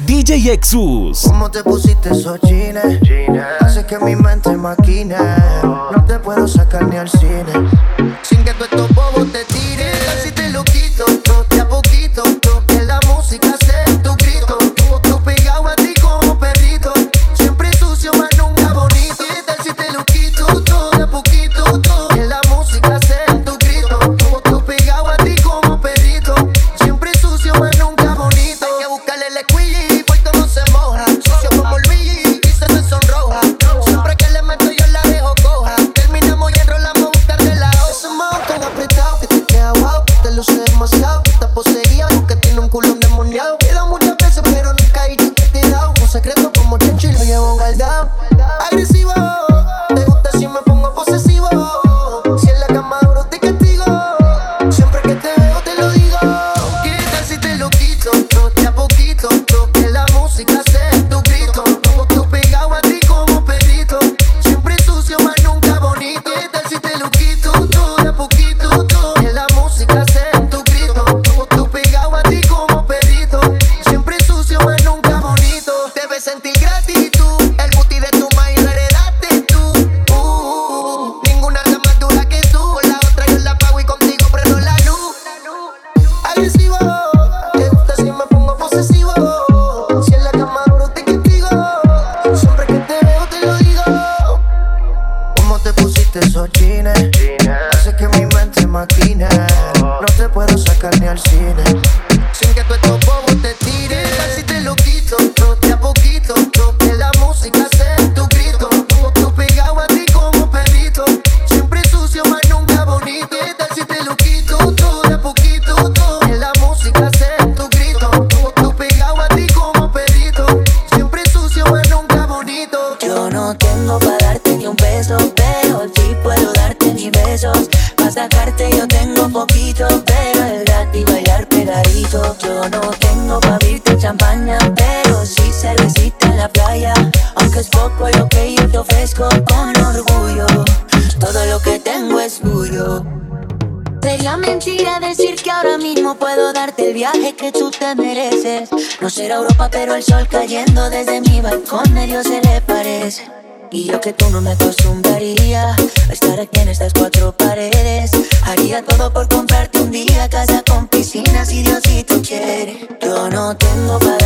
DJ Exus. ¿Cómo te pusiste esos jeans? Hace que mi mente maquine. No te puedo sacar ni al cine. Sin que tú estos bobos te te pusiste esos jeans? Hace que mi mente maquine. No te puedo sacar ni al cine. Sin que tú estos bobos te tires. Sacarte yo tengo poquito, pero el gratis bailar pegadito. Yo no tengo para abrirte champaña, pero sí cervecita en la playa. Aunque es poco lo que yo te ofrezco con orgullo. Todo lo que tengo es tuyo. Sería mentira decir que ahora mismo puedo darte el viaje que tú te mereces. No será Europa, pero el sol cayendo desde mi balcón medio se le parece. Y yo que tú no me acostumbraría a estar aquí en estas cuatro paredes. Haría todo por comprarte un día casa con piscina si Diosito quiere. Yo no tengo para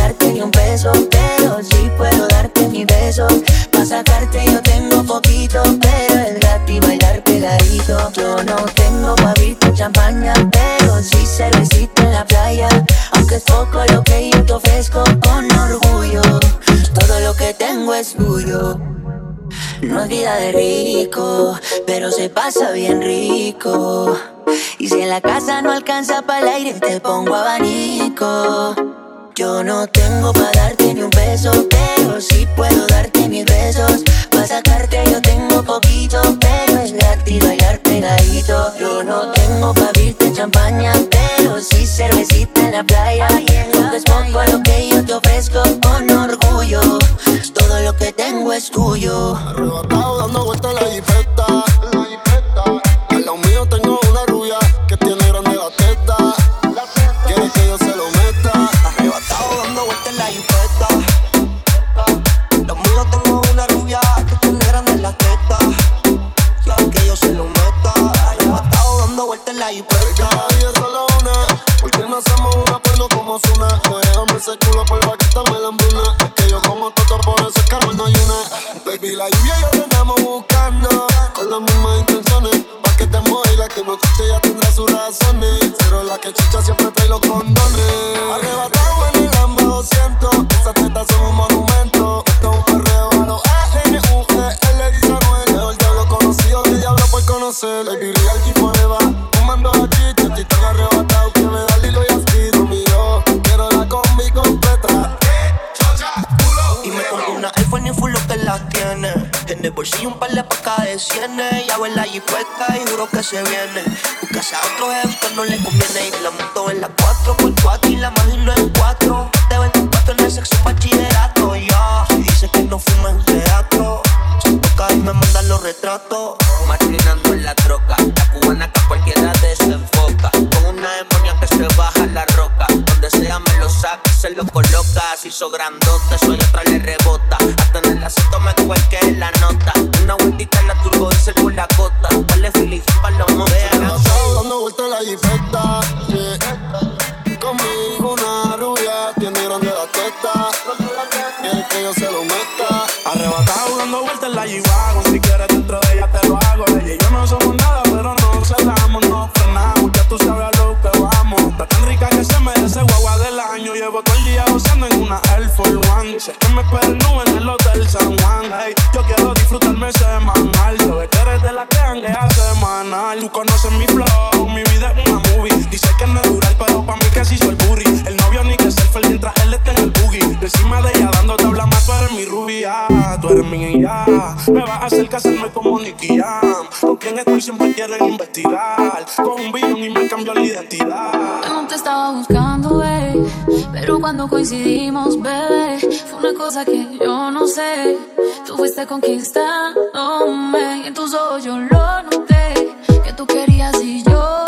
pero se pasa bien rico. Y si en la casa no alcanza para el aire, te pongo abanico. Yo no tengo para darte ni un beso, pero sí puedo darte mis besos. Para sacarte yo tengo poquito, pero es gratis bailar pegadito. Yo no tengo para abrirte champaña, pero sí cervecita en la playa. Aunque es poco lo que yo te ofrezco conocer Baby, real G forever Fumando aquí, chatito arrebatado Que me da el hilo y aspiro mío Quiero la combi completa Y me compro una iPhone y full lo que las tiene. En el bolsillo un par de pacas de cienes. Ya en la jipeta y juro que se viene. Buscase a otro jefe que no le conviene. Y la moto en la 4x4 y la imagino en 4. Te ven con 4 en el sexo bachillerato. Ya, y dice que no fuma en teatro. Se toca y me manda los retratos. Sé que me nube en el hotel San Juan. Hey, yo quiero disfrutarme semanal. Sabes que eres de la que semanal. Tú conoces mi flow, mi vida es una movie. Dice que no es dural, pero pa' mí que sí soy burry. El novio ni que selfie mientras él esté en el boogie. Encima de ella dando tabla más, tú eres mi rubia. Tú eres mi ya. Me vas a hacer casarme como Nicky Jam. Con quien estoy siempre quieren investigar. Con un Coincidimos, bebé, fue una cosa que yo no sé. Tú fuiste conquistándome y en tus ojos yo lo noté. Que tú querías y yo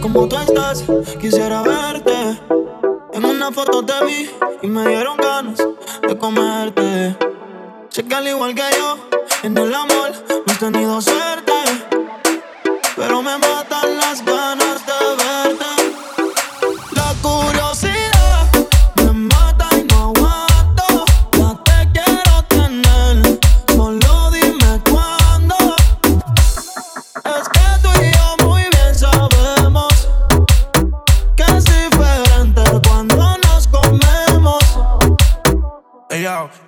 como tú estás, quisiera verte. En una foto te vi y me dieron ganas de comerte. Sé que al igual que yo, en el amor no has tenido suerte.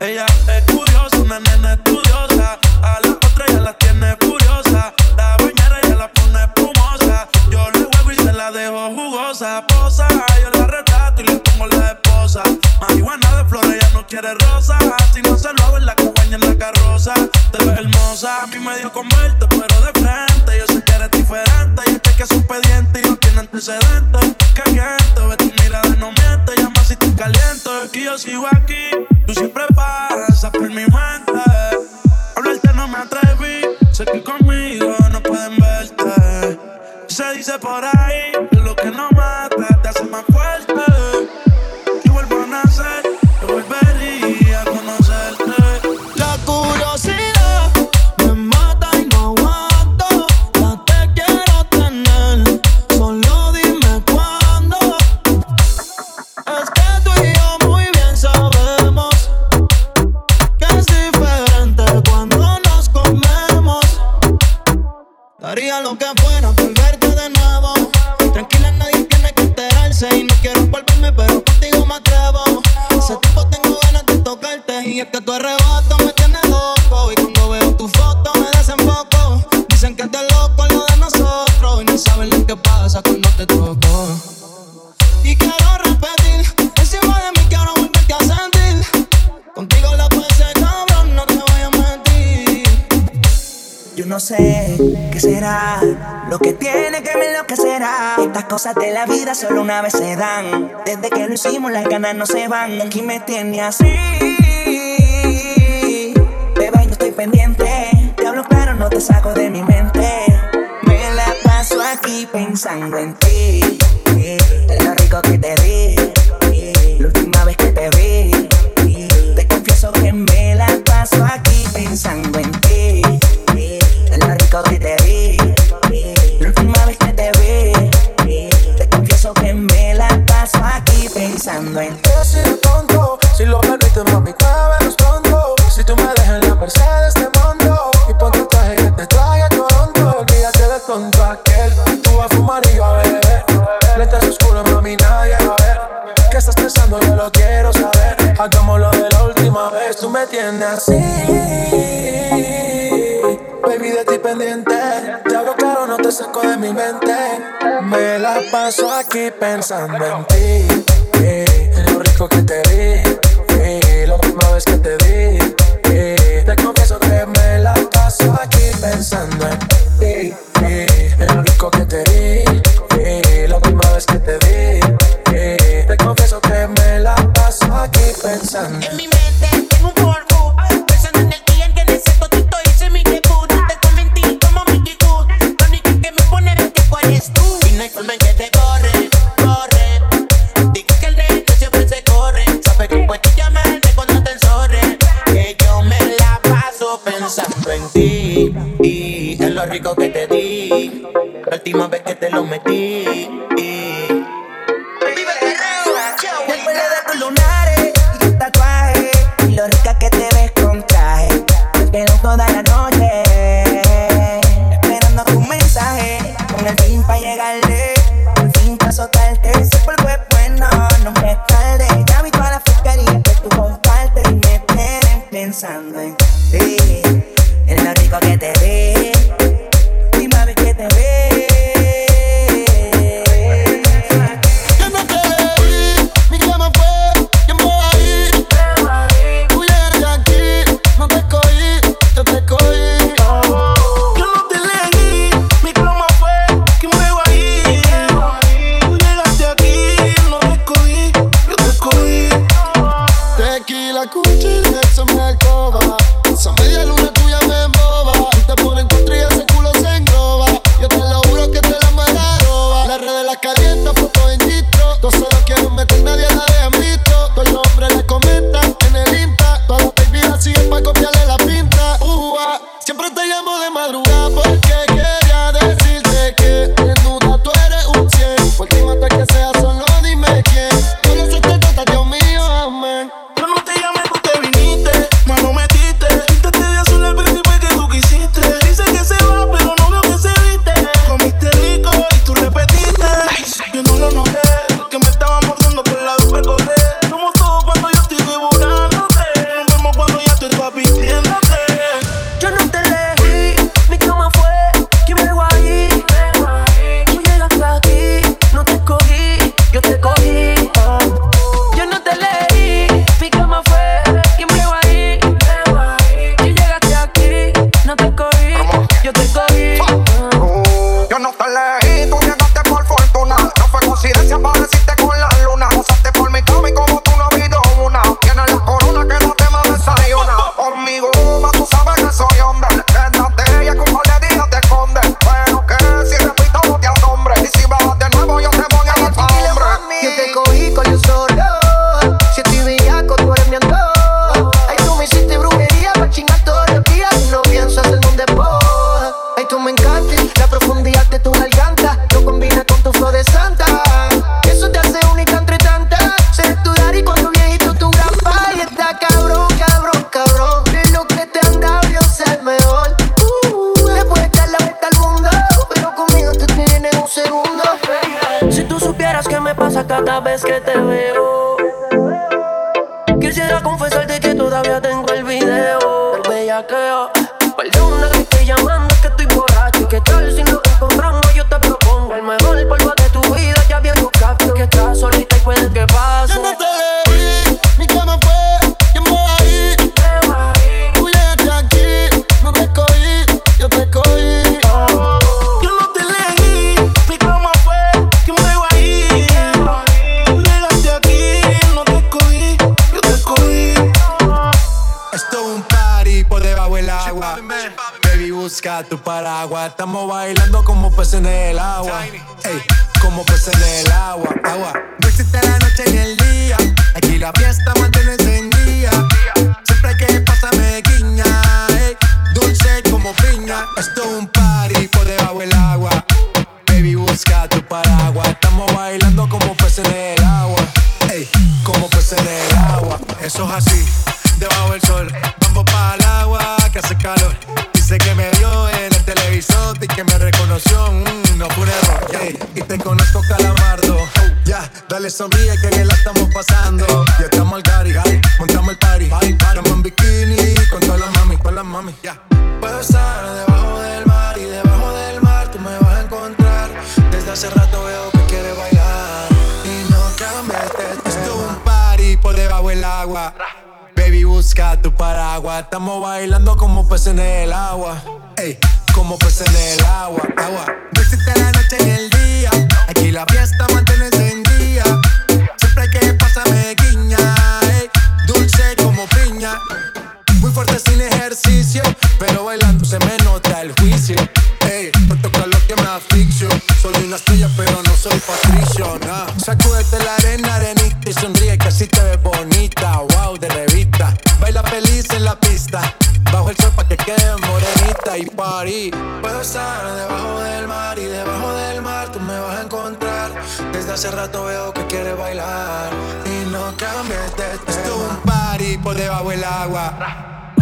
Ella es curiosa, una nena estudiosa. A la otra ya la tiene furiosa. La bañera ya la pone espumosa. Yo le juego y se la dejo jugosa. Posa, yo la retrato y le pongo la esposa. Marihuana de flores, ella no quiere rosa. Si no se lo hago en la acompaña en la carroza. Te ves hermosa, a mí me dio converte, pero de frente. Yo sé que eres diferente. Y este que es un pediente y no tiene antecedentes. Caliente, ve tu mirada, no miente. Llama si te caliento. Y yo sigo aquí. Haría lo que fuera por verte de nuevo. Tranquila, nadie tiene que enterarse. Y no quiero volverme, pero contigo me atrevo. Hace tiempo tengo ganas de tocarte. Y es que tú arrebas. sé qué será lo que tiene que me lo que será. Estas cosas de la vida solo una vez se dan. Desde que lo hicimos las ganas no se van. Aquí me tiene así. Beba, yo estoy pendiente. Te hablo claro, no te saco de mi mente. Me la paso aquí pensando en ti. Es lo rico que te di. La última vez que te vi. Te confieso que me la paso aquí pensando en ti. tiene así. Baby, de ti pendiente. Te hablo claro, no te saco de mi mente. Me la paso aquí pensando en ti. lo rico que te di. La última vez que te lo metí. Yo no lo noté. Estamos bailando como peces en el agua. Ey, como peces en el agua. Agua. No existe la noche ni el día. Aquí la fiesta mantiene encendida. Siempre hay que pasarme guiña. Ey, dulce como piña. Esto es un party dale sonríe que bien la estamos pasando. Ya estamos al cari, montamos el party. Estamos en bikini con todas las mami, con las mami. Ya. Puedo estar debajo del mar y debajo del mar tú me vas a encontrar. Desde hace rato veo que quieres bailar y no cambies de. Esto es un party por debajo del agua. Baby, busca tu paraguas. Estamos bailando como peces en el agua. Ey, como peces en el agua. Agua. No existe la noche ni el día. Aquí la fiesta mantiene. Siempre que pasarme guiña. Ey, dulce como piña. Muy fuerte sin ejercicio, pero bailando se me nota el juicio. Ey, protocolo que me asfixio. Soy una estrella, pero no soy patricio, nah. Sacúdete la arena, arenita y sonríe que así te ves bonita. Wow, de revista. Baila feliz en la pista. Bajo el sol pa' que quede morenita y party. Puedo estar debajo del Desde hace rato veo que quieres bailar y no cambies de tema. Esto es un party por debajo del agua.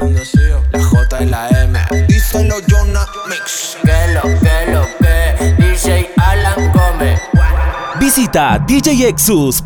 Bendecido. La J y la M. Díselo Jonah Mix. Que lo, que lo, que DJ Alan Gómez. Visita djexus.com.